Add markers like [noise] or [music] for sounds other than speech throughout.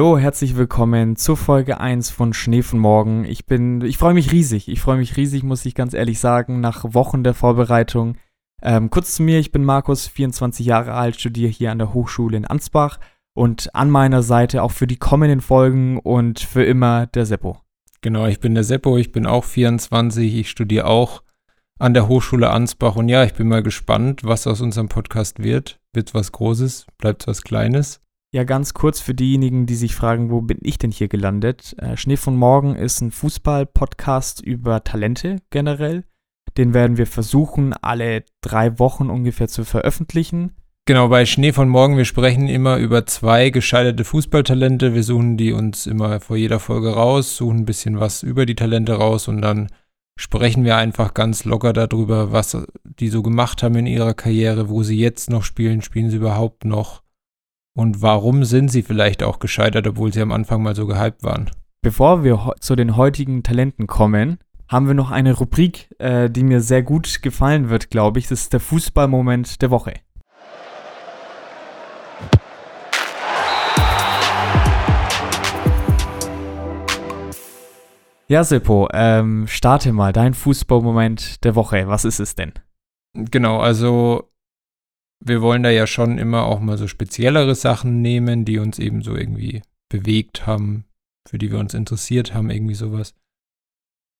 Hallo, herzlich willkommen zur Folge 1 von Schnee von Morgen. Ich bin, ich freue mich riesig. Ich freue mich riesig, muss ich ganz ehrlich sagen, nach Wochen der Vorbereitung. Ähm, kurz zu mir, ich bin Markus, 24 Jahre alt, studiere hier an der Hochschule in Ansbach und an meiner Seite auch für die kommenden Folgen und für immer der Seppo. Genau, ich bin der Seppo, ich bin auch 24, ich studiere auch an der Hochschule Ansbach und ja, ich bin mal gespannt, was aus unserem Podcast wird. Wird was Großes, bleibt was Kleines. Ja, ganz kurz für diejenigen, die sich fragen, wo bin ich denn hier gelandet? Äh, Schnee von Morgen ist ein Fußball-Podcast über Talente generell. Den werden wir versuchen, alle drei Wochen ungefähr zu veröffentlichen. Genau, bei Schnee von Morgen, wir sprechen immer über zwei gescheiterte Fußballtalente. Wir suchen die uns immer vor jeder Folge raus, suchen ein bisschen was über die Talente raus und dann sprechen wir einfach ganz locker darüber, was die so gemacht haben in ihrer Karriere, wo sie jetzt noch spielen, spielen sie überhaupt noch und warum sind sie vielleicht auch gescheitert, obwohl sie am Anfang mal so gehypt waren? Bevor wir zu den heutigen Talenten kommen, haben wir noch eine Rubrik, äh, die mir sehr gut gefallen wird, glaube ich. Das ist der Fußballmoment der Woche. Ja, Seppo, ähm, starte mal dein Fußballmoment der Woche. Was ist es denn? Genau, also wir wollen da ja schon immer auch mal so speziellere Sachen nehmen, die uns eben so irgendwie bewegt haben, für die wir uns interessiert haben, irgendwie sowas.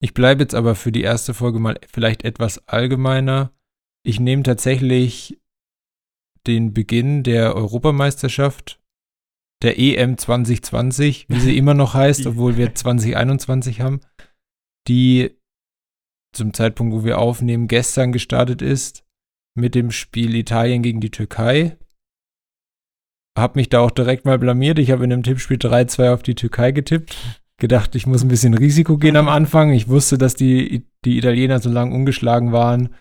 Ich bleibe jetzt aber für die erste Folge mal vielleicht etwas allgemeiner. Ich nehme tatsächlich den Beginn der Europameisterschaft, der EM 2020, wie sie immer noch heißt, [laughs] obwohl wir 2021 haben, die zum Zeitpunkt, wo wir aufnehmen, gestern gestartet ist mit dem Spiel Italien gegen die Türkei. Hab mich da auch direkt mal blamiert. Ich habe in dem Tippspiel 3-2 auf die Türkei getippt. Gedacht, ich muss ein bisschen Risiko gehen am Anfang. Ich wusste, dass die, die Italiener so lange ungeschlagen waren,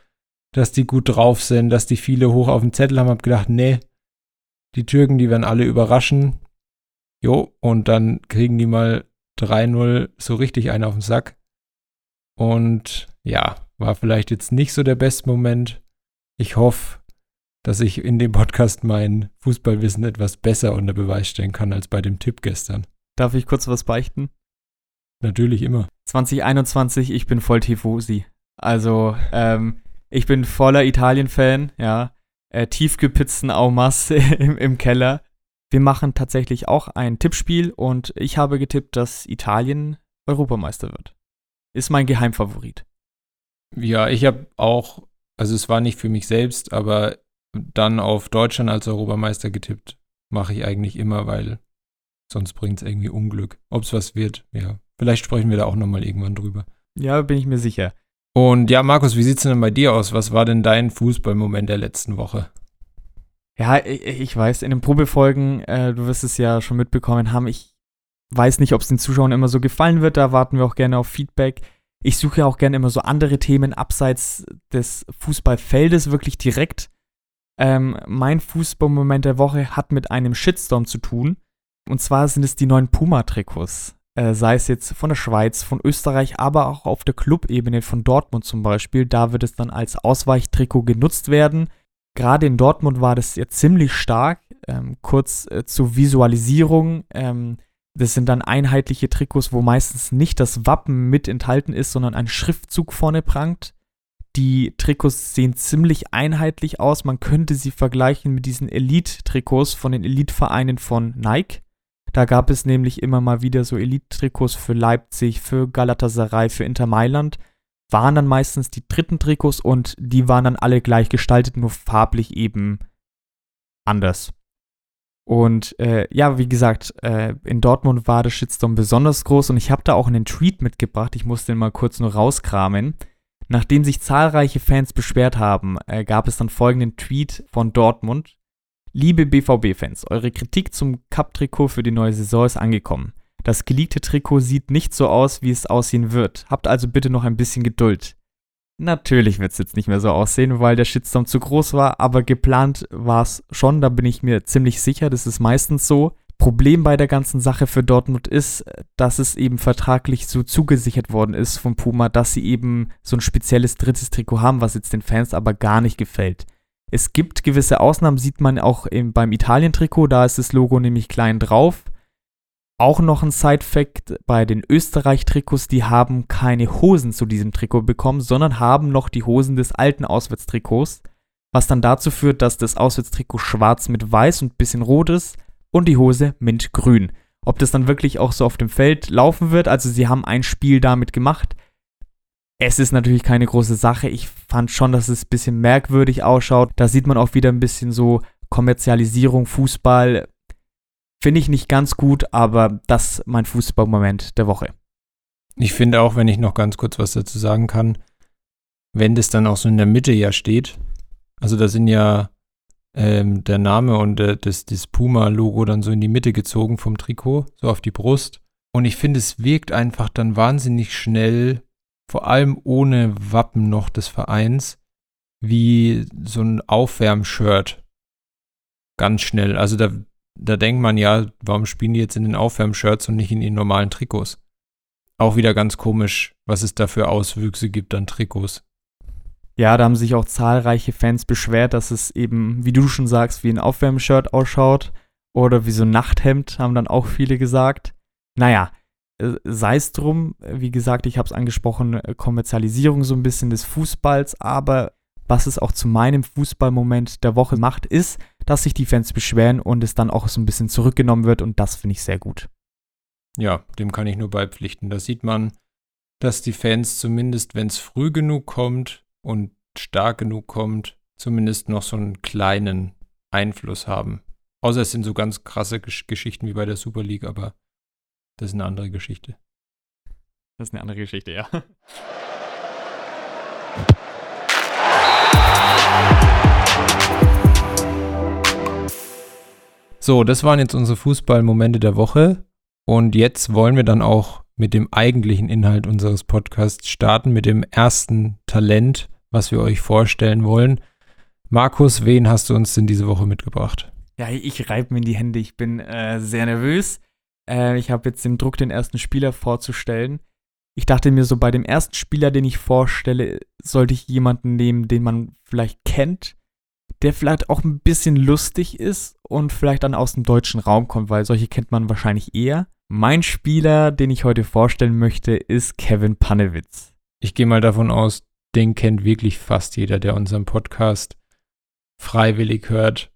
dass die gut drauf sind, dass die viele hoch auf dem Zettel haben. Hab gedacht, nee, die Türken, die werden alle überraschen. Jo, und dann kriegen die mal 3-0 so richtig einen auf den Sack. Und ja, war vielleicht jetzt nicht so der beste Moment. Ich hoffe, dass ich in dem Podcast mein Fußballwissen etwas besser unter Beweis stellen kann als bei dem Tipp gestern. Darf ich kurz was beichten? Natürlich immer. 2021, ich bin voll Tifosi. Also, ähm, ich bin voller Italien-Fan, ja. Äh, Tiefgepizzen Aumas [laughs] im, im Keller. Wir machen tatsächlich auch ein Tippspiel und ich habe getippt, dass Italien Europameister wird. Ist mein Geheimfavorit. Ja, ich habe auch also es war nicht für mich selbst, aber dann auf Deutschland als Europameister getippt, mache ich eigentlich immer, weil sonst bringt es irgendwie Unglück. Ob es was wird, ja. Vielleicht sprechen wir da auch nochmal irgendwann drüber. Ja, bin ich mir sicher. Und ja, Markus, wie sieht es denn bei dir aus? Was war denn dein Fußballmoment der letzten Woche? Ja, ich, ich weiß, in den Probefolgen, äh, du wirst es ja schon mitbekommen haben, ich weiß nicht, ob es den Zuschauern immer so gefallen wird, da warten wir auch gerne auf Feedback ich suche ja auch gerne immer so andere Themen abseits des Fußballfeldes wirklich direkt. Ähm, mein Fußballmoment der Woche hat mit einem Shitstorm zu tun. Und zwar sind es die neuen Puma-Trikots. Äh, sei es jetzt von der Schweiz, von Österreich, aber auch auf der Clubebene von Dortmund zum Beispiel. Da wird es dann als Ausweichtrikot genutzt werden. Gerade in Dortmund war das ja ziemlich stark. Ähm, kurz äh, zur Visualisierung. Ähm, das sind dann einheitliche Trikots, wo meistens nicht das Wappen mit enthalten ist, sondern ein Schriftzug vorne prangt. Die Trikots sehen ziemlich einheitlich aus. Man könnte sie vergleichen mit diesen Elite-Trikots von den Elite-Vereinen von Nike. Da gab es nämlich immer mal wieder so Elite-Trikots für Leipzig, für Galatasaray, für Inter Mailand. Waren dann meistens die dritten Trikots und die waren dann alle gleich gestaltet, nur farblich eben anders. Und äh, ja, wie gesagt, äh, in Dortmund war der Shitstorm besonders groß und ich habe da auch einen Tweet mitgebracht. Ich musste den mal kurz nur rauskramen. Nachdem sich zahlreiche Fans beschwert haben, äh, gab es dann folgenden Tweet von Dortmund. Liebe BVB-Fans, eure Kritik zum Cup-Trikot für die neue Saison ist angekommen. Das geleakte Trikot sieht nicht so aus, wie es aussehen wird. Habt also bitte noch ein bisschen Geduld. Natürlich wird es jetzt nicht mehr so aussehen, weil der Shitstorm zu groß war, aber geplant war es schon, da bin ich mir ziemlich sicher, das ist meistens so. Problem bei der ganzen Sache für Dortmund ist, dass es eben vertraglich so zugesichert worden ist von Puma, dass sie eben so ein spezielles drittes Trikot haben, was jetzt den Fans aber gar nicht gefällt. Es gibt gewisse Ausnahmen, sieht man auch beim Italien-Trikot, da ist das Logo nämlich klein drauf. Auch noch ein Side-Fact bei den Österreich-Trikots, die haben keine Hosen zu diesem Trikot bekommen, sondern haben noch die Hosen des alten Auswärtstrikots, was dann dazu führt, dass das Auswärtstrikot schwarz mit weiß und bisschen rot ist und die Hose mintgrün. Ob das dann wirklich auch so auf dem Feld laufen wird, also sie haben ein Spiel damit gemacht. Es ist natürlich keine große Sache. Ich fand schon, dass es ein bisschen merkwürdig ausschaut. Da sieht man auch wieder ein bisschen so Kommerzialisierung, Fußball. Finde ich nicht ganz gut, aber das mein Fußballmoment der Woche. Ich finde auch, wenn ich noch ganz kurz was dazu sagen kann, wenn das dann auch so in der Mitte ja steht, also da sind ja ähm, der Name und äh, das, das Puma-Logo dann so in die Mitte gezogen vom Trikot, so auf die Brust. Und ich finde, es wirkt einfach dann wahnsinnig schnell, vor allem ohne Wappen noch des Vereins, wie so ein Aufwärmshirt. Ganz schnell. Also da, da denkt man ja, warum spielen die jetzt in den Aufwärmshirts und nicht in den normalen Trikots? Auch wieder ganz komisch, was es da für Auswüchse gibt an Trikots. Ja, da haben sich auch zahlreiche Fans beschwert, dass es eben, wie du schon sagst, wie ein Aufwärmshirt ausschaut oder wie so ein Nachthemd, haben dann auch viele gesagt. Naja, äh, sei es drum, wie gesagt, ich habe es angesprochen, äh, Kommerzialisierung so ein bisschen des Fußballs, aber was es auch zu meinem Fußballmoment der Woche macht, ist, dass sich die Fans beschweren und es dann auch so ein bisschen zurückgenommen wird und das finde ich sehr gut. Ja, dem kann ich nur beipflichten. Da sieht man, dass die Fans zumindest, wenn es früh genug kommt, und stark genug kommt, zumindest noch so einen kleinen Einfluss haben. Außer es sind so ganz krasse Gesch Geschichten wie bei der Super League, aber das ist eine andere Geschichte. Das ist eine andere Geschichte, ja. [laughs] So, das waren jetzt unsere Fußballmomente der Woche. Und jetzt wollen wir dann auch mit dem eigentlichen Inhalt unseres Podcasts starten, mit dem ersten Talent, was wir euch vorstellen wollen. Markus, wen hast du uns denn diese Woche mitgebracht? Ja, ich reibe mir in die Hände. Ich bin äh, sehr nervös. Äh, ich habe jetzt den Druck, den ersten Spieler vorzustellen. Ich dachte mir so, bei dem ersten Spieler, den ich vorstelle, sollte ich jemanden nehmen, den man vielleicht kennt, der vielleicht auch ein bisschen lustig ist und vielleicht dann aus dem deutschen Raum kommt, weil solche kennt man wahrscheinlich eher. Mein Spieler, den ich heute vorstellen möchte, ist Kevin Panewitz. Ich gehe mal davon aus, den kennt wirklich fast jeder, der unseren Podcast freiwillig hört.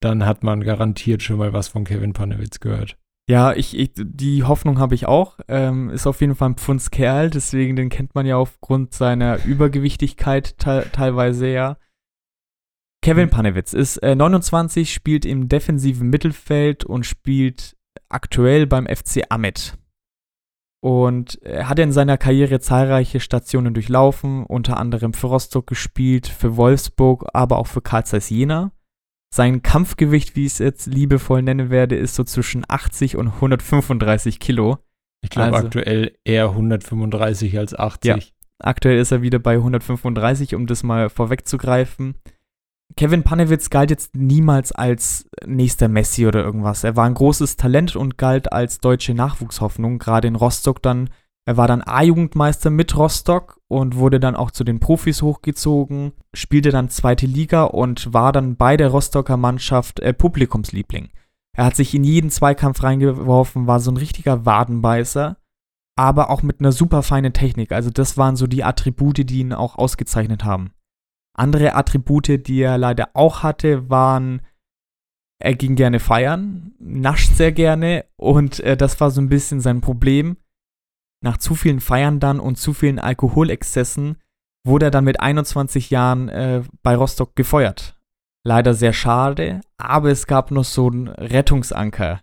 Dann hat man garantiert schon mal was von Kevin Panewitz gehört. Ja, ich, ich die Hoffnung habe ich auch. Ähm, ist auf jeden Fall ein Pfundskerl, deswegen den kennt man ja aufgrund seiner Übergewichtigkeit te teilweise ja. Kevin Panewitz ist äh, 29, spielt im defensiven Mittelfeld und spielt aktuell beim FC Amet. Und er hat in seiner Karriere zahlreiche Stationen durchlaufen, unter anderem für Rostock gespielt, für Wolfsburg, aber auch für Karl Zeiss Jena. Sein Kampfgewicht, wie ich es jetzt liebevoll nennen werde, ist so zwischen 80 und 135 Kilo. Ich glaube also, aktuell eher 135 als 80. Ja, aktuell ist er wieder bei 135, um das mal vorwegzugreifen. Kevin Panewitz galt jetzt niemals als nächster Messi oder irgendwas. Er war ein großes Talent und galt als deutsche Nachwuchshoffnung, gerade in Rostock dann. Er war dann A-Jugendmeister mit Rostock und wurde dann auch zu den Profis hochgezogen, spielte dann zweite Liga und war dann bei der Rostocker Mannschaft äh, Publikumsliebling. Er hat sich in jeden Zweikampf reingeworfen, war so ein richtiger Wadenbeißer, aber auch mit einer super feinen Technik. Also das waren so die Attribute, die ihn auch ausgezeichnet haben. Andere Attribute, die er leider auch hatte, waren, er ging gerne feiern, nascht sehr gerne und äh, das war so ein bisschen sein Problem. Nach zu vielen Feiern dann und zu vielen Alkoholexzessen wurde er dann mit 21 Jahren äh, bei Rostock gefeuert. Leider sehr schade, aber es gab noch so einen Rettungsanker.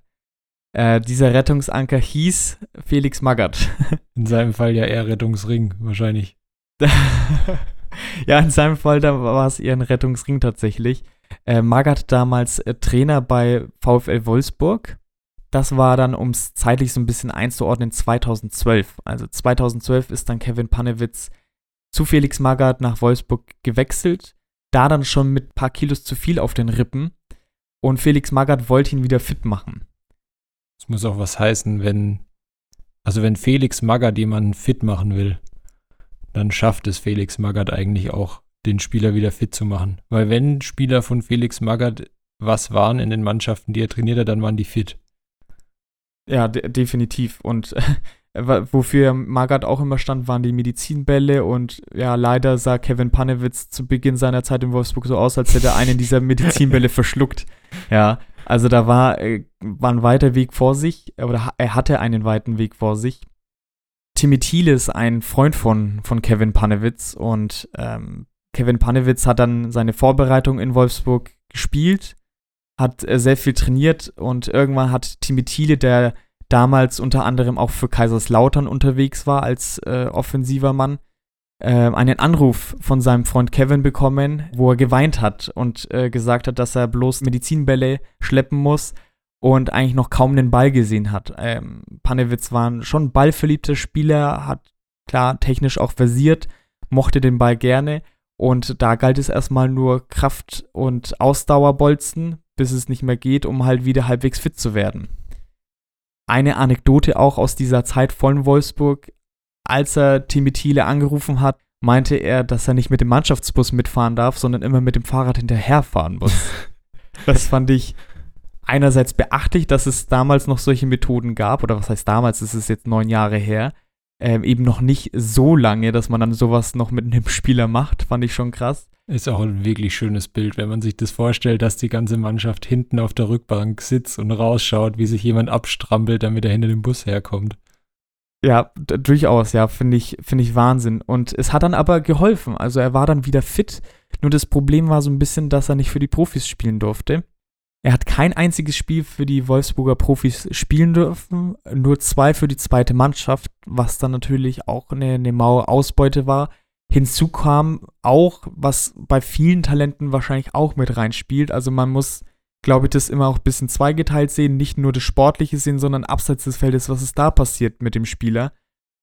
Äh, dieser Rettungsanker hieß Felix Magath. In seinem Fall ja eher Rettungsring, wahrscheinlich. [laughs] [laughs] ja, in seinem Fall, da war es eher ein Rettungsring tatsächlich. Äh, Magath damals äh, Trainer bei VfL Wolfsburg. Das war dann, um es zeitlich so ein bisschen einzuordnen, 2012. Also 2012 ist dann Kevin Panewitz zu Felix Magath nach Wolfsburg gewechselt. Da dann schon mit ein paar Kilos zu viel auf den Rippen. Und Felix Magath wollte ihn wieder fit machen. Das muss auch was heißen, wenn, also wenn Felix Magath jemanden fit machen will dann schafft es Felix Magath eigentlich auch, den Spieler wieder fit zu machen. Weil wenn Spieler von Felix Magath was waren in den Mannschaften, die er trainiert hat, dann waren die fit. Ja, de definitiv. Und wofür Magath auch immer stand, waren die Medizinbälle. Und ja, leider sah Kevin Panewitz zu Beginn seiner Zeit in Wolfsburg so aus, als hätte er einen dieser Medizinbälle [laughs] verschluckt. Ja, also da war, äh, war ein weiter Weg vor sich, oder er hatte einen weiten Weg vor sich. Timmy Thiele ist ein Freund von, von Kevin Panewitz und ähm, Kevin Panewitz hat dann seine Vorbereitung in Wolfsburg gespielt, hat äh, sehr viel trainiert und irgendwann hat Timmy Thiele, der damals unter anderem auch für Kaiserslautern unterwegs war als äh, offensiver Mann, äh, einen Anruf von seinem Freund Kevin bekommen, wo er geweint hat und äh, gesagt hat, dass er bloß Medizinbälle schleppen muss und eigentlich noch kaum den Ball gesehen hat. Ähm, Panewitz war ein schon ballverliebter Spieler, hat klar technisch auch versiert, mochte den Ball gerne und da galt es erstmal nur Kraft und Ausdauerbolzen, bis es nicht mehr geht, um halt wieder halbwegs fit zu werden eine Anekdote auch aus dieser Zeit von Wolfsburg. Als er Timmy Thiele angerufen hat, meinte er, dass er nicht mit dem Mannschaftsbus mitfahren darf, sondern immer mit dem Fahrrad hinterherfahren muss. [laughs] das fand ich einerseits beachtlich, dass es damals noch solche Methoden gab, oder was heißt damals, es ist jetzt neun Jahre her, ähm, eben noch nicht so lange, dass man dann sowas noch mit einem Spieler macht, fand ich schon krass. Ist auch ein wirklich schönes Bild, wenn man sich das vorstellt, dass die ganze Mannschaft hinten auf der Rückbank sitzt und rausschaut, wie sich jemand abstrampelt, damit er hinter dem Bus herkommt. Ja, durchaus, ja, finde ich, finde ich Wahnsinn. Und es hat dann aber geholfen. Also er war dann wieder fit. Nur das Problem war so ein bisschen, dass er nicht für die Profis spielen durfte. Er hat kein einziges Spiel für die Wolfsburger Profis spielen dürfen, nur zwei für die zweite Mannschaft, was dann natürlich auch eine, eine maue Ausbeute war. Hinzu kam auch, was bei vielen Talenten wahrscheinlich auch mit reinspielt. Also man muss, glaube ich, das immer auch ein bisschen zweigeteilt sehen, nicht nur das Sportliche sehen, sondern abseits des Feldes, was ist da passiert mit dem Spieler.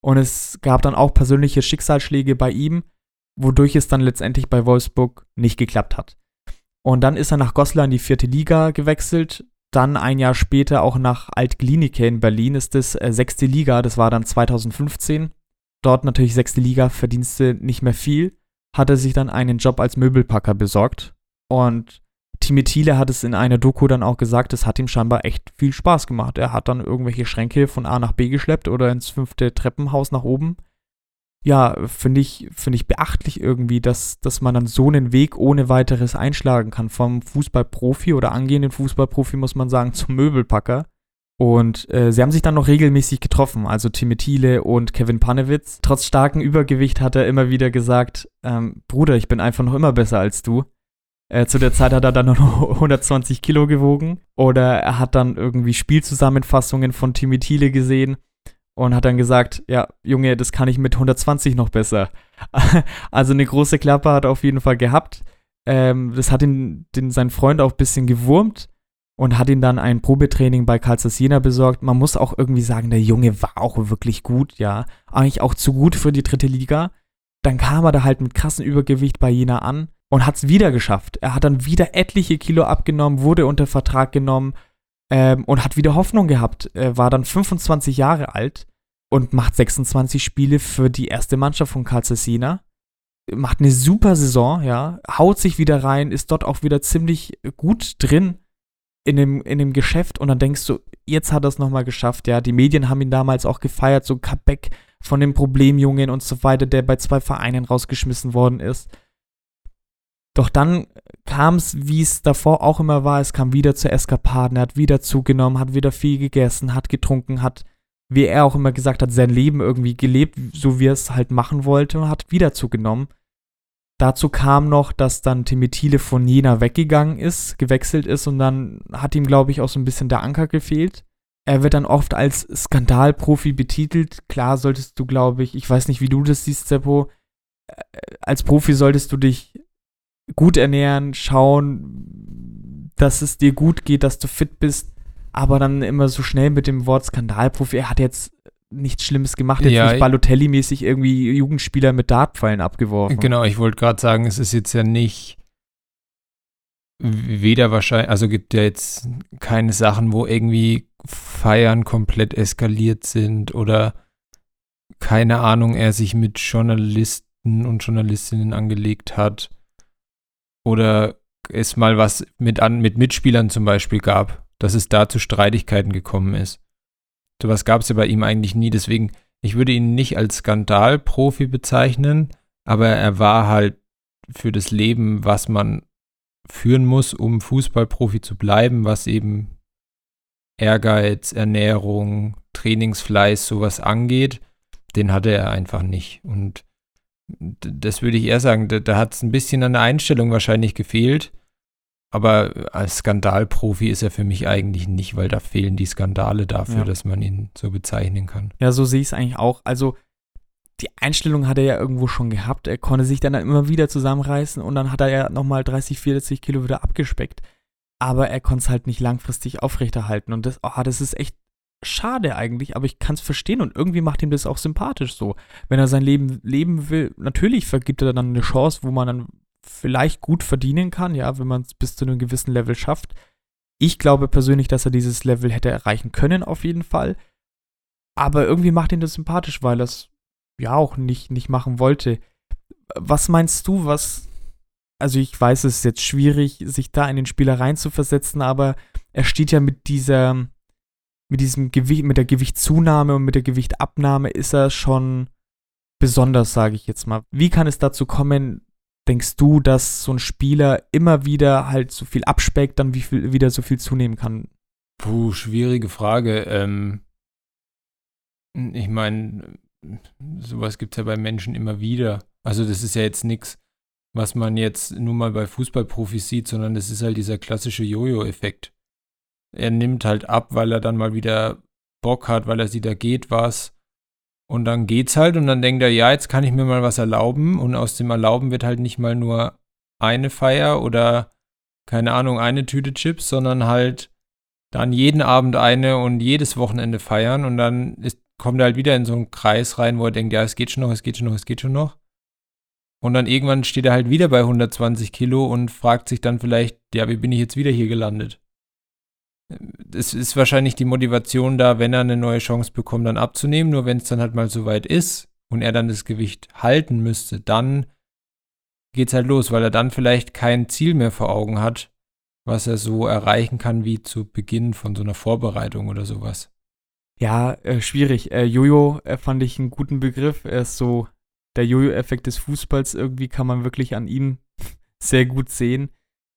Und es gab dann auch persönliche Schicksalsschläge bei ihm, wodurch es dann letztendlich bei Wolfsburg nicht geklappt hat. Und dann ist er nach Goslar in die vierte Liga gewechselt. Dann ein Jahr später auch nach Altglinike in Berlin ist das äh, sechste Liga, das war dann 2015 dort natürlich sechste Liga, Verdienste nicht mehr viel, hat er sich dann einen Job als Möbelpacker besorgt. Und Timmy Thiele hat es in einer Doku dann auch gesagt, es hat ihm scheinbar echt viel Spaß gemacht. Er hat dann irgendwelche Schränke von A nach B geschleppt oder ins fünfte Treppenhaus nach oben. Ja, finde ich, finde ich beachtlich irgendwie, dass, dass man dann so einen Weg ohne weiteres einschlagen kann. Vom Fußballprofi oder angehenden Fußballprofi muss man sagen, [laughs] zum Möbelpacker. Und äh, sie haben sich dann noch regelmäßig getroffen, also Timmy Thiele und Kevin Panewitz. Trotz starkem Übergewicht hat er immer wieder gesagt, ähm, Bruder, ich bin einfach noch immer besser als du. Äh, zu der Zeit hat er dann [laughs] noch 120 Kilo gewogen. Oder er hat dann irgendwie Spielzusammenfassungen von Timmy Thiele gesehen und hat dann gesagt, ja, Junge, das kann ich mit 120 noch besser. [laughs] also eine große Klappe hat er auf jeden Fall gehabt. Ähm, das hat ihn, den, seinen Freund auch ein bisschen gewurmt und hat ihn dann ein Probetraining bei Karlsruhe Jena besorgt. Man muss auch irgendwie sagen, der Junge war auch wirklich gut, ja. Eigentlich auch zu gut für die dritte Liga. Dann kam er da halt mit krassem Übergewicht bei Jena an und hat es wieder geschafft. Er hat dann wieder etliche Kilo abgenommen, wurde unter Vertrag genommen ähm, und hat wieder Hoffnung gehabt. Er war dann 25 Jahre alt und macht 26 Spiele für die erste Mannschaft von Karlsruhe Jena. Macht eine super Saison, ja. Haut sich wieder rein, ist dort auch wieder ziemlich gut drin in dem, in dem Geschäft und dann denkst du, jetzt hat er es nochmal geschafft, ja. Die Medien haben ihn damals auch gefeiert, so Kabeck von dem Problemjungen und so weiter, der bei zwei Vereinen rausgeschmissen worden ist. Doch dann kam es, wie es davor auch immer war, es kam wieder zu Eskapaden, er hat wieder zugenommen, hat wieder viel gegessen, hat getrunken, hat, wie er auch immer gesagt hat, sein Leben irgendwie gelebt, so wie er es halt machen wollte und hat wieder zugenommen. Dazu kam noch, dass dann Timmy Thiele von Jena weggegangen ist, gewechselt ist und dann hat ihm, glaube ich, auch so ein bisschen der Anker gefehlt. Er wird dann oft als Skandalprofi betitelt. Klar solltest du, glaube ich, ich weiß nicht, wie du das siehst, Seppo, äh, als Profi solltest du dich gut ernähren, schauen, dass es dir gut geht, dass du fit bist, aber dann immer so schnell mit dem Wort Skandalprofi. Er hat jetzt nichts Schlimmes gemacht, jetzt ja, nicht Balotelli-mäßig irgendwie Jugendspieler mit Dartpfeilen abgeworfen. Genau, ich wollte gerade sagen, es ist jetzt ja nicht weder wahrscheinlich, also gibt ja jetzt keine Sachen, wo irgendwie Feiern komplett eskaliert sind oder keine Ahnung, er sich mit Journalisten und Journalistinnen angelegt hat oder es mal was mit, an, mit Mitspielern zum Beispiel gab, dass es da zu Streitigkeiten gekommen ist. Sowas gab es ja bei ihm eigentlich nie. Deswegen, ich würde ihn nicht als Skandalprofi bezeichnen, aber er war halt für das Leben, was man führen muss, um Fußballprofi zu bleiben, was eben Ehrgeiz, Ernährung, Trainingsfleiß, sowas angeht, den hatte er einfach nicht. Und das würde ich eher sagen, da, da hat es ein bisschen an der Einstellung wahrscheinlich gefehlt. Aber als Skandalprofi ist er für mich eigentlich nicht, weil da fehlen die Skandale dafür, ja. dass man ihn so bezeichnen kann. Ja, so sehe ich es eigentlich auch. Also die Einstellung hat er ja irgendwo schon gehabt. Er konnte sich dann immer wieder zusammenreißen und dann hat er ja nochmal 30, 40 Kilo wieder abgespeckt. Aber er konnte es halt nicht langfristig aufrechterhalten. Und das, oh, das ist echt schade eigentlich, aber ich kann es verstehen und irgendwie macht ihm das auch sympathisch so. Wenn er sein Leben leben will, natürlich vergibt er dann eine Chance, wo man dann vielleicht gut verdienen kann, ja, wenn man es bis zu einem gewissen Level schafft. Ich glaube persönlich, dass er dieses Level hätte erreichen können, auf jeden Fall. Aber irgendwie macht ihn das sympathisch, weil er es ja auch nicht, nicht machen wollte. Was meinst du, was. Also, ich weiß, es ist jetzt schwierig, sich da in den Spieler reinzuversetzen, aber er steht ja mit dieser mit diesem Gewicht, mit der Gewichtszunahme und mit der Gewichtabnahme ist er schon besonders, sage ich jetzt mal. Wie kann es dazu kommen, denkst du, dass so ein Spieler immer wieder halt so viel abspeckt, dann wie viel, wieder so viel zunehmen kann? Puh, schwierige Frage. Ähm, ich meine, sowas gibt es ja bei Menschen immer wieder. Also das ist ja jetzt nichts, was man jetzt nur mal bei Fußballprofis sieht, sondern das ist halt dieser klassische Jojo-Effekt er nimmt halt ab, weil er dann mal wieder Bock hat, weil er sieht, da geht was. Und dann geht's halt und dann denkt er, ja, jetzt kann ich mir mal was erlauben. Und aus dem Erlauben wird halt nicht mal nur eine Feier oder keine Ahnung, eine Tüte Chips, sondern halt dann jeden Abend eine und jedes Wochenende feiern. Und dann ist, kommt er halt wieder in so einen Kreis rein, wo er denkt, ja, es geht schon noch, es geht schon noch, es geht schon noch. Und dann irgendwann steht er halt wieder bei 120 Kilo und fragt sich dann vielleicht, ja, wie bin ich jetzt wieder hier gelandet? Es ist wahrscheinlich die Motivation da, wenn er eine neue Chance bekommt, dann abzunehmen. Nur wenn es dann halt mal so weit ist und er dann das Gewicht halten müsste, dann geht es halt los, weil er dann vielleicht kein Ziel mehr vor Augen hat, was er so erreichen kann wie zu Beginn von so einer Vorbereitung oder sowas. Ja, äh, schwierig. Äh, Jojo äh, fand ich einen guten Begriff. Er ist so der Jojo-Effekt des Fußballs. Irgendwie kann man wirklich an ihm [laughs] sehr gut sehen.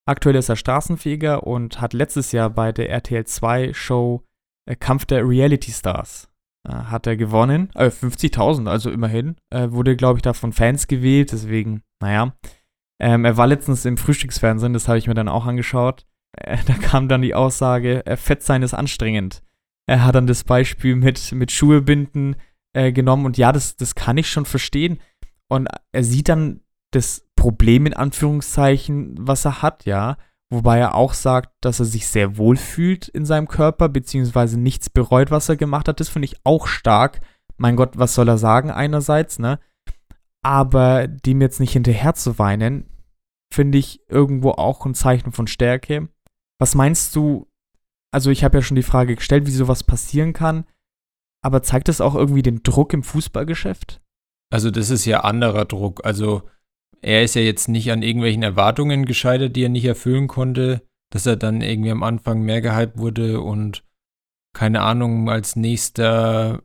Aktuell ist er Straßenfeger und hat letztes Jahr bei der RTL 2 Show äh, Kampf der Reality Stars äh, hat er gewonnen. Äh, 50.000, also immerhin. Äh, wurde, glaube ich, da von Fans gewählt, deswegen, naja. Ähm, er war letztens im Frühstücksfernsehen, das habe ich mir dann auch angeschaut. [laughs] Da kam dann die Aussage, Fett sein ist anstrengend. Er hat dann das Beispiel mit, mit Schuhe binden genommen und ja, das, das kann ich schon verstehen. Und er sieht dann das Problem in Anführungszeichen, was er hat, ja. Wobei er auch sagt, dass er sich sehr wohl fühlt in seinem Körper, beziehungsweise nichts bereut, was er gemacht hat. Das finde ich auch stark. Mein Gott, was soll er sagen einerseits, ne? Aber dem jetzt nicht hinterher zu weinen, finde ich irgendwo auch ein Zeichen von Stärke. Was meinst du? Also ich habe ja schon die Frage gestellt, wie sowas passieren kann. Aber zeigt das auch irgendwie den Druck im Fußballgeschäft? Also das ist ja anderer Druck. Also er ist ja jetzt nicht an irgendwelchen Erwartungen gescheitert, die er nicht erfüllen konnte, dass er dann irgendwie am Anfang mehr gehypt wurde und keine Ahnung, als nächster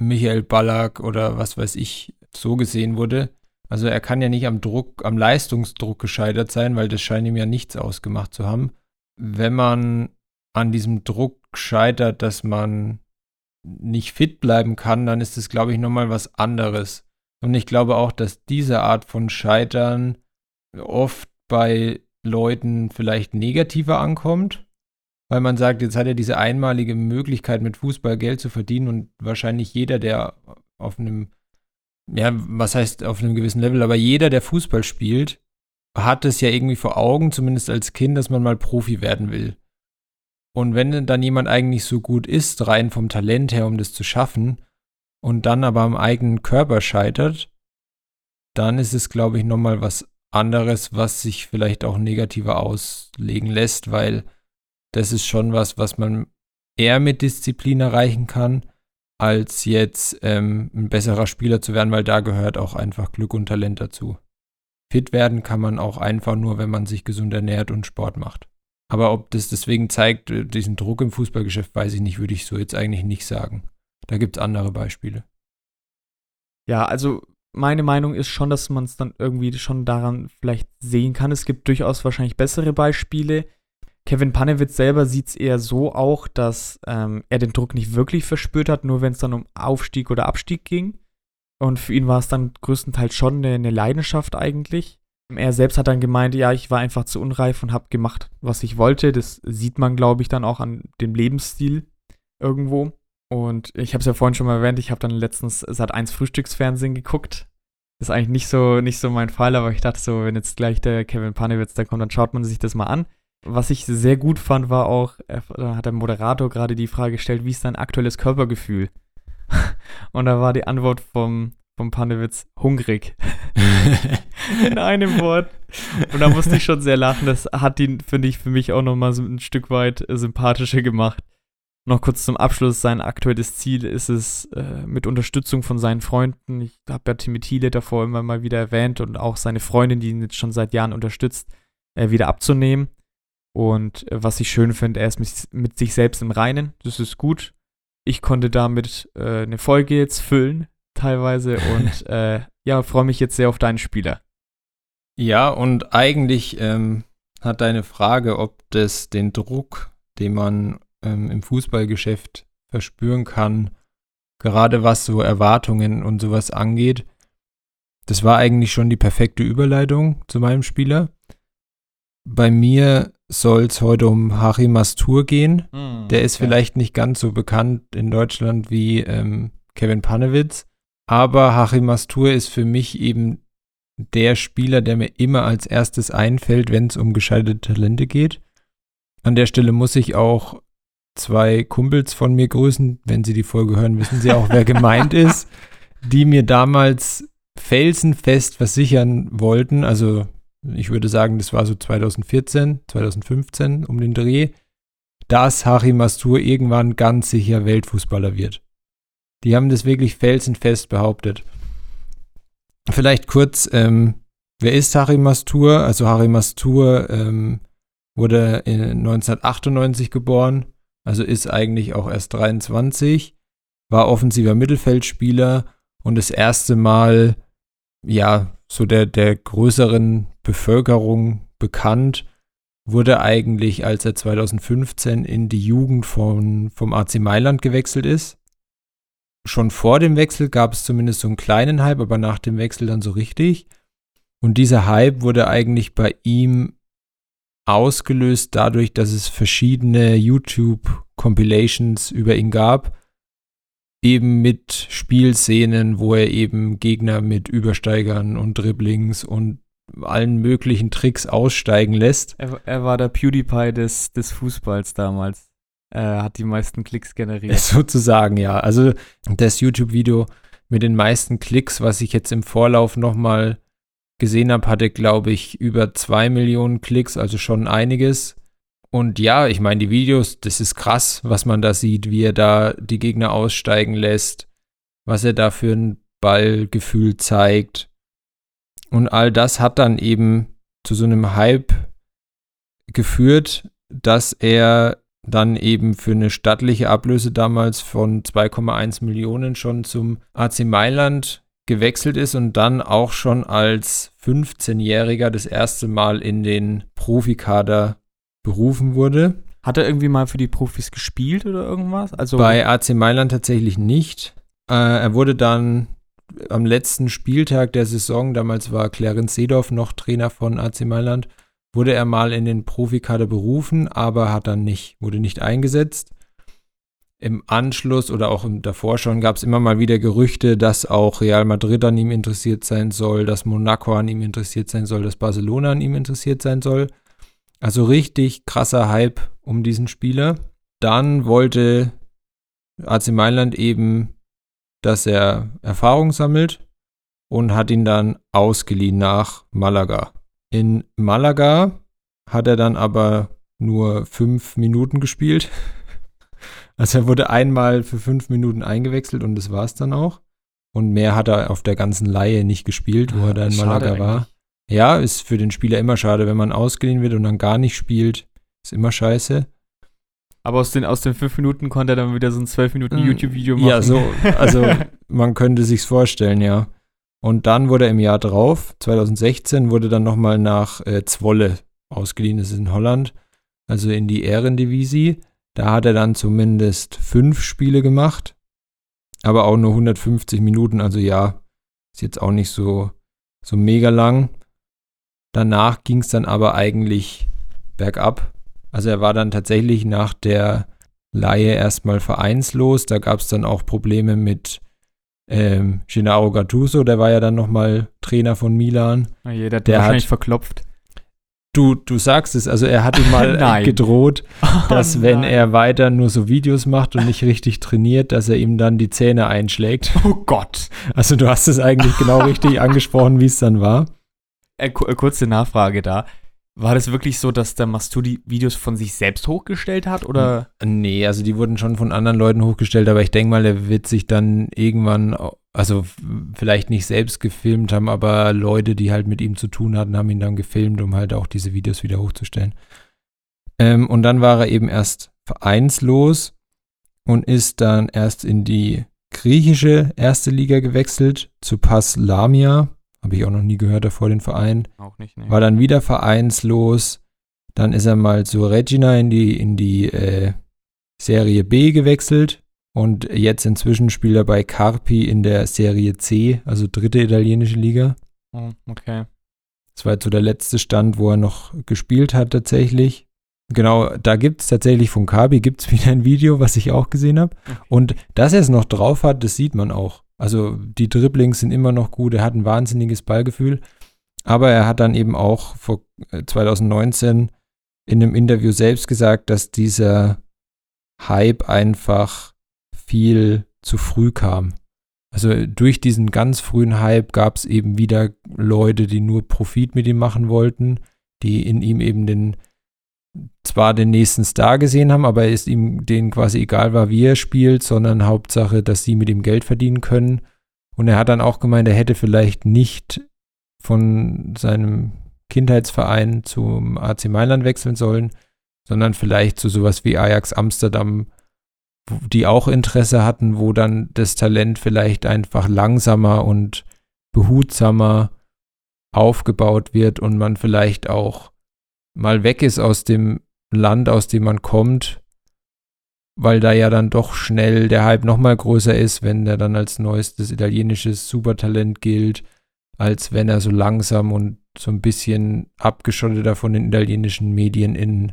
Michael Ballack oder was weiß ich so gesehen wurde. Also er kann ja nicht am Druck, am Leistungsdruck gescheitert sein, weil das scheint ihm ja nichts ausgemacht zu haben. Wenn man an diesem Druck scheitert, dass man nicht fit bleiben kann, dann ist das, glaube ich, nochmal was anderes. Und ich glaube auch, dass diese Art von Scheitern oft bei Leuten vielleicht negativer ankommt, weil man sagt, jetzt hat er diese einmalige Möglichkeit, mit Fußball Geld zu verdienen und wahrscheinlich jeder, der auf einem, ja, was heißt auf einem gewissen Level, aber jeder, der Fußball spielt, hat es ja irgendwie vor Augen, zumindest als Kind, dass man mal Profi werden will. Und wenn dann jemand eigentlich so gut ist, rein vom Talent her, um das zu schaffen, und dann aber am eigenen Körper scheitert, dann ist es, glaube ich, nochmal was anderes, was sich vielleicht auch negativer auslegen lässt, weil das ist schon was, was man eher mit Disziplin erreichen kann, als jetzt ähm, ein besserer Spieler zu werden, weil da gehört auch einfach Glück und Talent dazu. Fit werden kann man auch einfach nur, wenn man sich gesund ernährt und Sport macht. Aber ob das deswegen zeigt, äh, diesen Druck im Fußballgeschäft, weiß ich nicht, würde ich so jetzt eigentlich nicht sagen. Da gibt es andere Beispiele. Ja, also meine Meinung ist schon, dass man es dann irgendwie schon daran vielleicht sehen kann. Es gibt durchaus wahrscheinlich bessere Beispiele. Kevin Panewitz selber sieht es eher so auch, dass ähm, er den Druck nicht wirklich verspürt hat, nur wenn es dann um Aufstieg oder Abstieg ging. Und für ihn war es dann größtenteils schon eine, eine, Leidenschaft eigentlich. Er selbst hat dann gemeint, ja, ich war einfach zu unreif und habe gemacht, was ich wollte. Das sieht man, glaube ich, dann auch an dem Lebensstil irgendwo. Und ich habe es ja vorhin schon mal erwähnt, ich habe dann letztens seit 1 Frühstücksfernsehen geguckt. Ist eigentlich nicht so, nicht so mein Fall, aber ich dachte so, wenn jetzt gleich der Kevin Panewitz da kommt, dann schaut man sich das mal an. Was ich sehr gut fand, war auch, da hat der Moderator gerade die Frage gestellt, wie ist dein aktuelles Körpergefühl? [laughs] Und da war die Antwort vom, vom Panewitz hungrig. [laughs] In einem Wort. Und da musste ich schon sehr lachen. Das hat ihn, finde ich, für mich auch nochmal so ein Stück weit sympathischer gemacht. Noch kurz zum Abschluss, sein aktuelles Ziel ist es, äh, mit Unterstützung von seinen Freunden, ich habe ja Timmy Thiele davor immer mal wieder erwähnt und auch seine Freundin, die ihn jetzt schon seit Jahren unterstützt, äh, wieder abzunehmen. Und äh, was ich schön finde, er ist mit, mit, sich selbst im Reinen, das ist gut. Ich konnte damit äh, eine Folge jetzt füllen, teilweise, [laughs] und äh, ja, freue mich jetzt sehr auf deinen Spieler. Ja, und eigentlich ähm, hat deine Frage, ob das den Druck, den man ähm, im Fußballgeschäft verspüren kann, gerade was so Erwartungen und sowas angeht. Das war eigentlich schon die perfekte Überleitung zu meinem Spieler. Bei mir soll es heute um Harry Mastur gehen. Mm, Der ist okay. vielleicht nicht ganz so bekannt in Deutschland wie ähm, Kevin Panewitz, aber Harry Mastur ist für mich eben der Spieler, der mir immer als erstes einfällt, wenn es um gescheiterte Talente geht. An der Stelle muss ich auch zwei Kumpels von mir grüßen. Wenn sie die Folge hören, wissen sie auch, wer [laughs] gemeint ist, die mir damals felsenfest versichern wollten. Also ich würde sagen, das war so 2014, 2015 um den Dreh, dass Harry Mastur irgendwann ganz sicher Weltfußballer wird. Die haben das wirklich felsenfest behauptet. Vielleicht kurz, ähm, wer ist Harry Mastur? Also Harry Mastur ähm, wurde 1998 geboren, also ist eigentlich auch erst 23, war offensiver Mittelfeldspieler und das erste Mal, ja, so der, der größeren Bevölkerung bekannt, wurde eigentlich, als er 2015 in die Jugend von, vom AC Mailand gewechselt ist. Schon vor dem Wechsel gab es zumindest so einen kleinen Hype, aber nach dem Wechsel dann so richtig. Und dieser Hype wurde eigentlich bei ihm ausgelöst dadurch, dass es verschiedene YouTube-Compilations über ihn gab, eben mit Spielszenen, wo er eben Gegner mit Übersteigern und Dribblings und allen möglichen Tricks aussteigen lässt. Er, er war der PewDiePie des, des Fußballs damals. Er hat die meisten Klicks generiert. [laughs] Sozusagen, ja. Also das YouTube-Video mit den meisten Klicks, was ich jetzt im Vorlauf nochmal gesehen habe, hatte, glaube ich, über zwei Millionen Klicks, also schon einiges. Und ja, ich meine, die Videos, das ist krass, was man da sieht, wie er da die Gegner aussteigen lässt, was er da für ein Ballgefühl zeigt. Und all das hat dann eben zu so einem Hype geführt, dass er dann eben für eine stattliche Ablöse damals von 2,1 Millionen schon zum AC Mailand gewechselt ist und dann auch schon als 15-Jähriger das erste Mal in den Profikader berufen wurde. Hat er irgendwie mal für die Profis gespielt oder irgendwas? Also Bei AC Mailand tatsächlich nicht. Äh, er wurde dann am letzten Spieltag der Saison, damals war Clarence Seedorf noch Trainer von AC Mailand, wurde er mal in den Profikader berufen, aber hat dann nicht, wurde nicht eingesetzt im Anschluss oder auch davor schon gab es immer mal wieder Gerüchte, dass auch Real Madrid an ihm interessiert sein soll, dass Monaco an ihm interessiert sein soll, dass Barcelona an ihm interessiert sein soll. Also richtig krasser Hype um diesen Spieler. Dann wollte AC Mailand eben, dass er Erfahrung sammelt und hat ihn dann ausgeliehen nach Malaga. In Malaga hat er dann aber nur fünf Minuten gespielt. Also er wurde einmal für fünf Minuten eingewechselt und das war es dann auch. Und mehr hat er auf der ganzen Laie nicht gespielt, wo ja, er da in Malaga war. Ja, ist für den Spieler immer schade, wenn man ausgeliehen wird und dann gar nicht spielt. Ist immer scheiße. Aber aus den, aus den fünf Minuten konnte er dann wieder so ein zwölf Minuten Mm, YouTube-Video machen. Ja, so, also [laughs] man könnte sich's vorstellen, ja. Und dann wurde er im Jahr drauf, 2016, wurde dann nochmal nach äh, Zwolle ausgeliehen, das ist in Holland, also in die Ehrendivisie. Da hat er dann zumindest fünf Spiele gemacht, aber auch nur 150 Minuten, also ja, ist jetzt auch nicht so, so mega lang. Danach ging es dann aber eigentlich bergab. Also er war dann tatsächlich nach der Laie erstmal vereinslos. Da gab es dann auch Probleme mit ähm, Gennaro Gattuso, der war ja dann nochmal Trainer von Milan. Na, Jeder hat Der wahrscheinlich hat- verklopft. Du, du sagst es, also er hat ihm mal [laughs] gedroht, dass Oh wenn er weiter nur so Videos macht und nicht richtig trainiert, dass er ihm dann die Zähne einschlägt. Oh Gott. Also du hast es eigentlich genau richtig [laughs] angesprochen, wie es dann war. Äh, äh, kurze Nachfrage da. War das wirklich so, dass der Mastudi Videos von sich selbst hochgestellt hat? Oder? Nee, also die wurden schon von anderen Leuten hochgestellt, aber ich denke mal, er wird sich dann irgendwann, also vielleicht nicht selbst gefilmt haben, aber Leute, die halt mit ihm zu tun hatten, haben ihn dann gefilmt, um halt auch diese Videos wieder hochzustellen. Ähm, und dann war er eben erst vereinslos und ist dann erst in die griechische erste Liga gewechselt, zu Pass Lamia. Habe ich auch noch nie gehört davor, den Verein Auch nicht, ne. war dann wieder vereinslos. Dann ist er mal zu Regina in die, in die äh, Serie B gewechselt. Und jetzt inzwischen spielt er bei Carpi in der Serie C, also dritte italienische Liga. Oh, okay. Das war jetzt so der letzte Stand, wo er noch gespielt hat tatsächlich. Genau, da gibt es tatsächlich von Carpi gibt's [laughs] wieder ein Video, was ich auch gesehen habe. Und dass er es noch drauf hat, das sieht man auch. Also die Dribblings sind immer noch gut, er hat ein wahnsinniges Ballgefühl. Aber er hat dann eben auch vor äh, 2019 in einem Interview selbst gesagt, dass dieser Hype einfach viel zu früh kam. Also durch diesen ganz frühen Hype gab es eben wieder Leute, die nur Profit mit ihm machen wollten, die in ihm eben den zwar den nächsten Star gesehen haben, aber es ihm denen quasi egal war, wie er spielt, sondern Hauptsache, dass sie mit ihm Geld verdienen können. Und er hat dann auch gemeint, er hätte vielleicht nicht von seinem Kindheitsverein zum AC Mailand wechseln sollen, sondern vielleicht zu sowas wie Ajax Amsterdam, die auch Interesse hatten, wo dann das Talent vielleicht einfach langsamer und behutsamer aufgebaut wird und man vielleicht auch mal weg ist aus dem Land, aus dem man kommt, weil da ja dann doch schnell der Hype nochmal größer ist, wenn der dann als neuestes italienisches Supertalent gilt, als wenn er so langsam und so ein bisschen abgeschotteter von den italienischen Medien in,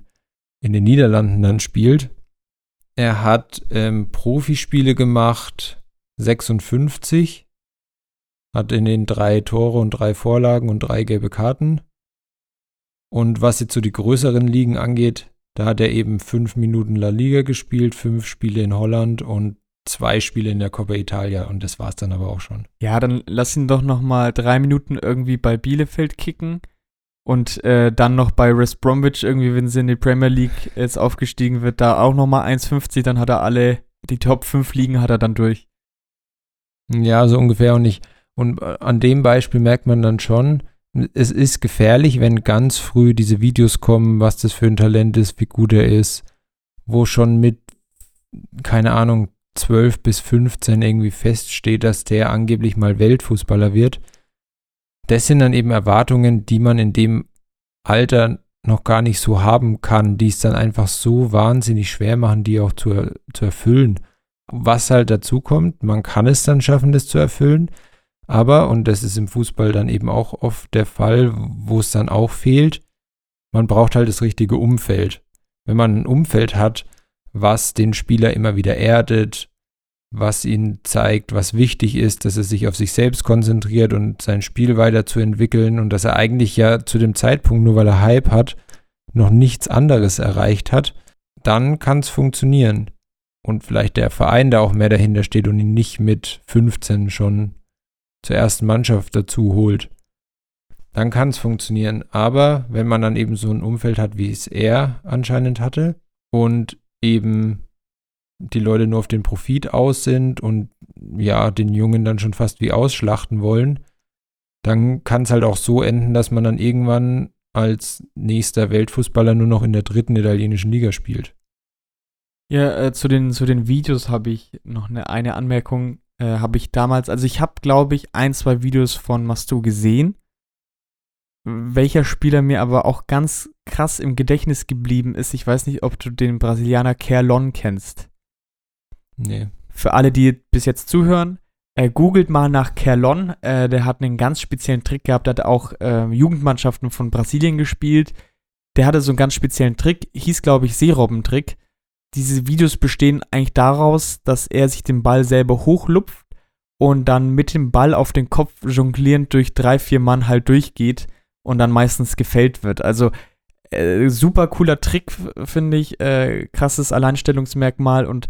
in den Niederlanden dann spielt. Er hat ähm, Profispiele gemacht, 56, hat in den drei Tore und drei Vorlagen und drei gelbe Karten. Und was jetzt so die größeren Ligen angeht, da hat er eben fünf Minuten La Liga gespielt, fünf Spiele in Holland und zwei Spiele in der Coppa Italia und das war's dann aber auch schon. Ja, dann lass ihn doch noch mal drei Minuten irgendwie bei Bielefeld kicken und äh, dann noch bei West Bromwich irgendwie, wenn sie in die Premier League jetzt aufgestiegen wird, da auch noch mal 1,50, dann hat er alle, die Top 5 Ligen hat er dann durch. Ja, so ungefähr und ich. Und äh, an dem Beispiel merkt man dann schon, es ist gefährlich, wenn ganz früh diese Videos kommen, was das für ein Talent ist, wie gut er ist, wo schon mit, keine Ahnung, 12 bis 15 irgendwie feststeht, dass der angeblich mal Weltfußballer wird. Das sind dann eben Erwartungen, die man in dem Alter noch gar nicht so haben kann, die es dann einfach so wahnsinnig schwer machen, die auch zu, zu erfüllen. Was halt dazu kommt, man kann es dann schaffen, das zu erfüllen, aber, und das ist im Fußball dann eben auch oft der Fall, wo es dann auch fehlt, man braucht halt das richtige Umfeld. Wenn man ein Umfeld hat, was den Spieler immer wieder erdet, was ihn zeigt, was wichtig ist, dass er sich auf sich selbst konzentriert und sein Spiel weiterzuentwickeln und dass er eigentlich ja zu dem Zeitpunkt, nur weil er Hype hat, noch nichts anderes erreicht hat, dann kann es funktionieren. Und vielleicht der Verein da auch mehr dahinter steht und ihn nicht mit 15 schon zur ersten Mannschaft dazu holt. Dann kann es funktionieren. Aber wenn man dann eben so ein Umfeld hat, wie es er anscheinend hatte und eben die Leute nur auf den Profit aus sind und ja, den Jungen dann schon fast wie ausschlachten wollen, dann kann es halt auch so enden, dass man dann irgendwann als nächster Weltfußballer nur noch in der dritten italienischen Liga spielt. Ja, äh, zu, den, zu den Videos habe ich noch eine, eine Anmerkung. Äh, habe ich damals, also ich habe, glaube ich, ein, zwei Videos von Mastu gesehen. Welcher Spieler mir aber auch ganz krass im Gedächtnis geblieben ist, ich weiß nicht, ob du den Brasilianer Kerlon kennst. Nee. Für alle, die bis jetzt zuhören, äh, googelt mal nach Kerlon. Äh, der hat einen ganz speziellen Trick gehabt. Der hat auch äh, Jugendmannschaften von Brasilien gespielt. Der hatte so einen ganz speziellen Trick, hieß, glaube ich, Seerobbentrick. Diese Videos bestehen eigentlich daraus, dass er sich den Ball selber hochlupft und dann mit dem Ball auf den Kopf jonglierend durch drei, vier Mann halt durchgeht und dann meistens gefällt wird. Also äh, super cooler Trick, finde ich. Äh, krasses Alleinstellungsmerkmal und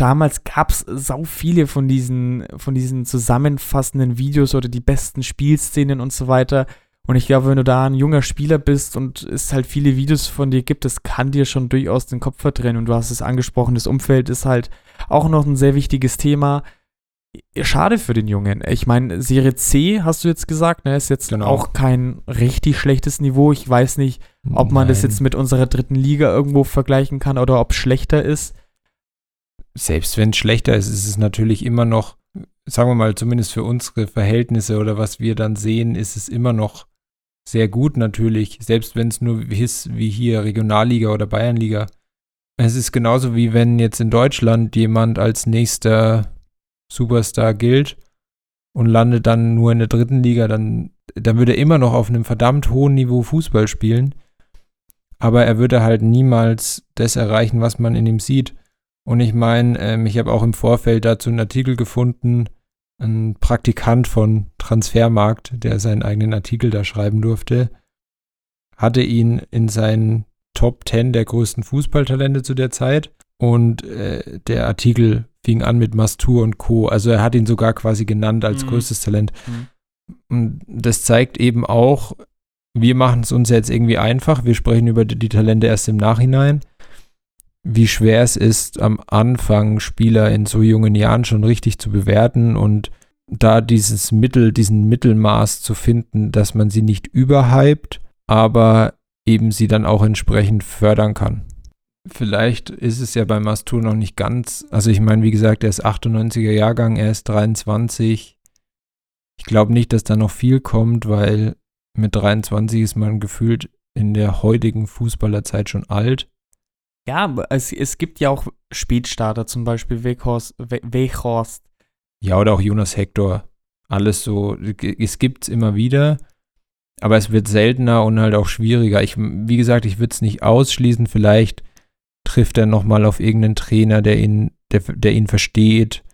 damals gab es sau viele von diesen, von diesen zusammenfassenden Videos oder die besten Spielszenen und so weiter. Und ich glaube, wenn du da ein junger Spieler bist und es halt viele Videos von dir gibt, das kann dir schon durchaus den Kopf verdrehen. Und du hast es angesprochen, das Umfeld ist halt auch noch ein sehr wichtiges Thema. Schade für den Jungen. Ich meine, Serie C, hast du jetzt gesagt, ne, ist jetzt genau. auch kein richtig schlechtes Niveau. Ich weiß nicht, ob man Nein. das jetzt mit unserer dritten Liga irgendwo vergleichen kann oder ob es schlechter ist selbst wenn es schlechter ist, ist es natürlich immer noch, sagen wir mal, zumindest für unsere Verhältnisse oder was wir dann sehen, ist es immer noch sehr gut natürlich, selbst wenn es nur ist wie hier Regionalliga oder Bayernliga. Es ist genauso wie wenn jetzt in Deutschland jemand als nächster Superstar gilt und landet dann nur in der dritten Liga, dann, dann würde er immer noch auf einem verdammt hohen Niveau Fußball spielen. Aber er würde halt niemals das erreichen, was man in ihm sieht. Und ich meine, ähm, ich habe auch im Vorfeld dazu einen Artikel gefunden, ein Praktikant von Transfermarkt, der seinen eigenen Artikel da schreiben durfte, hatte ihn in seinen Top 10 der größten Fußballtalente zu der Zeit. Und äh, der Artikel fing an mit Mastur und Co. Also er hat ihn sogar quasi genannt als mhm. größtes Talent. Mhm. Und das zeigt eben auch, wir machen es uns jetzt irgendwie einfach. Wir sprechen über die, die Talente erst im Nachhinein wie schwer es ist, am Anfang Spieler in so jungen Jahren schon richtig zu bewerten und da dieses Mittel, diesen Mittelmaß zu finden, dass man sie nicht überhypt, aber eben sie dann auch entsprechend fördern kann. Vielleicht ist es ja bei Mastur noch nicht ganz, also ich meine, wie gesagt, er ist 98er Jahrgang, er ist 23. Ich glaube nicht, dass da noch viel kommt, weil mit 23 ist man gefühlt in der heutigen Fußballerzeit schon alt. Ja, es, es gibt ja auch Spätstarter, zum Beispiel Weghorst. Weghorst. Ja, oder auch Jonas Hector. Alles so. Es gibt es immer wieder, aber es wird seltener und halt auch schwieriger. Ich, wie gesagt, ich würde es nicht ausschließen. Vielleicht trifft er nochmal auf irgendeinen Trainer, der ihn, der, der ihn versteht,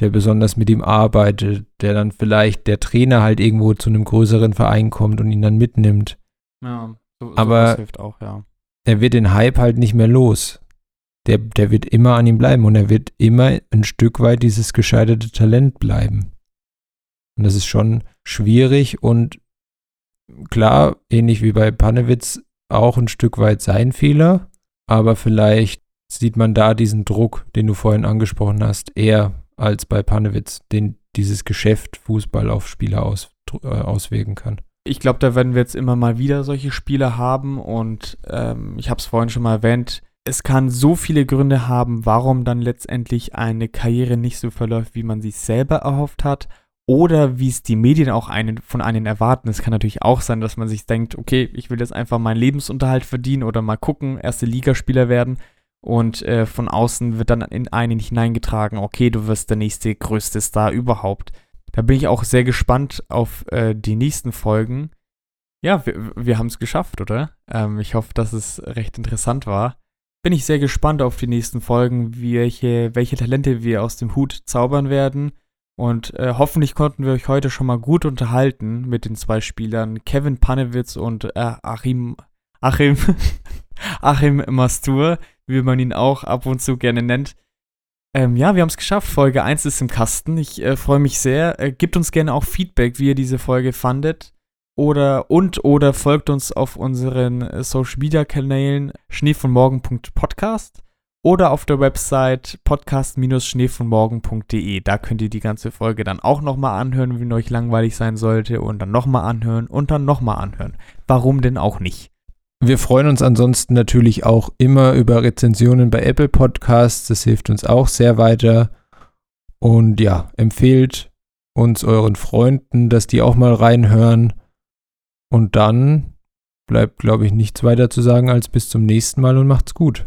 der besonders mit ihm arbeitet, der dann vielleicht der Trainer halt irgendwo zu einem größeren Verein kommt und ihn dann mitnimmt. Ja, so, aber hilft auch, ja er wird den Hype halt nicht mehr los. Der, der wird immer an ihm bleiben und er wird immer ein Stück weit dieses gescheiterte Talent bleiben. Und das ist schon schwierig und klar, ähnlich wie bei Panewitz, auch ein Stück weit sein Fehler, aber vielleicht sieht man da diesen Druck, den du vorhin angesprochen hast, eher als bei Panewitz, den dieses Geschäft Fußball auf Spieler aus, äh, auswirken kann ich glaube, da werden wir jetzt immer mal wieder solche Spiele haben und ähm, ich habe es vorhin schon mal erwähnt, es kann so viele Gründe haben, warum dann letztendlich eine Karriere nicht so verläuft, wie man sich selber erhofft hat oder wie es die Medien auch einen, von einem erwarten. Es kann natürlich auch sein, dass man sich denkt, okay, ich will jetzt einfach meinen Lebensunterhalt verdienen oder mal gucken, erste Ligaspieler werden und äh, von außen wird dann in einen hineingetragen, okay, du wirst der nächste größte Star überhaupt. Da bin ich auch sehr gespannt auf äh, die nächsten Folgen. Ja, wir, wir haben es geschafft, oder? Ähm, ich hoffe, dass es recht interessant war. Bin ich sehr gespannt auf die nächsten Folgen, welche, welche Talente wir aus dem Hut zaubern werden. Und äh, hoffentlich konnten wir euch heute schon mal gut unterhalten mit den zwei Spielern Kevin Panewitz und äh, Achim, Achim, [laughs] Achim Mastur, wie man ihn auch ab und zu gerne nennt. Ähm, ja, wir haben es geschafft. Folge 1 ist im Kasten. Ich äh, freue mich sehr. Äh, gebt uns gerne auch Feedback, wie ihr diese Folge fandet. Oder und oder folgt uns auf unseren äh, Social Media Kanälen schneevonmorgen.podcast oder auf der Website podcast-schneevonmorgen.de. Da könnt ihr die ganze Folge dann auch nochmal anhören, wenn euch langweilig sein sollte und dann nochmal anhören und dann nochmal anhören. Warum denn auch nicht? Wir freuen uns ansonsten natürlich auch immer über Rezensionen bei Apple Podcasts. Das hilft uns auch sehr weiter. Und ja, empfehlt uns euren Freunden, dass die auch mal reinhören. Und dann bleibt, glaube ich, nichts weiter zu sagen als bis zum nächsten Mal und macht's gut.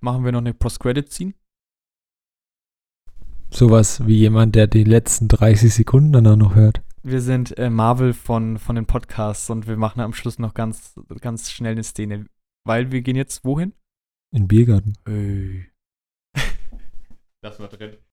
Machen wir noch eine Post-Credit-Scene? Sowas wie jemand, der die letzten 30 Sekunden dann auch noch hört. Wir sind äh, Marvel von, von den Podcasts und wir machen am Schluss noch ganz, ganz schnell eine Szene. Weil wir gehen jetzt wohin? In den Biergarten. Hey. Lass mal drin.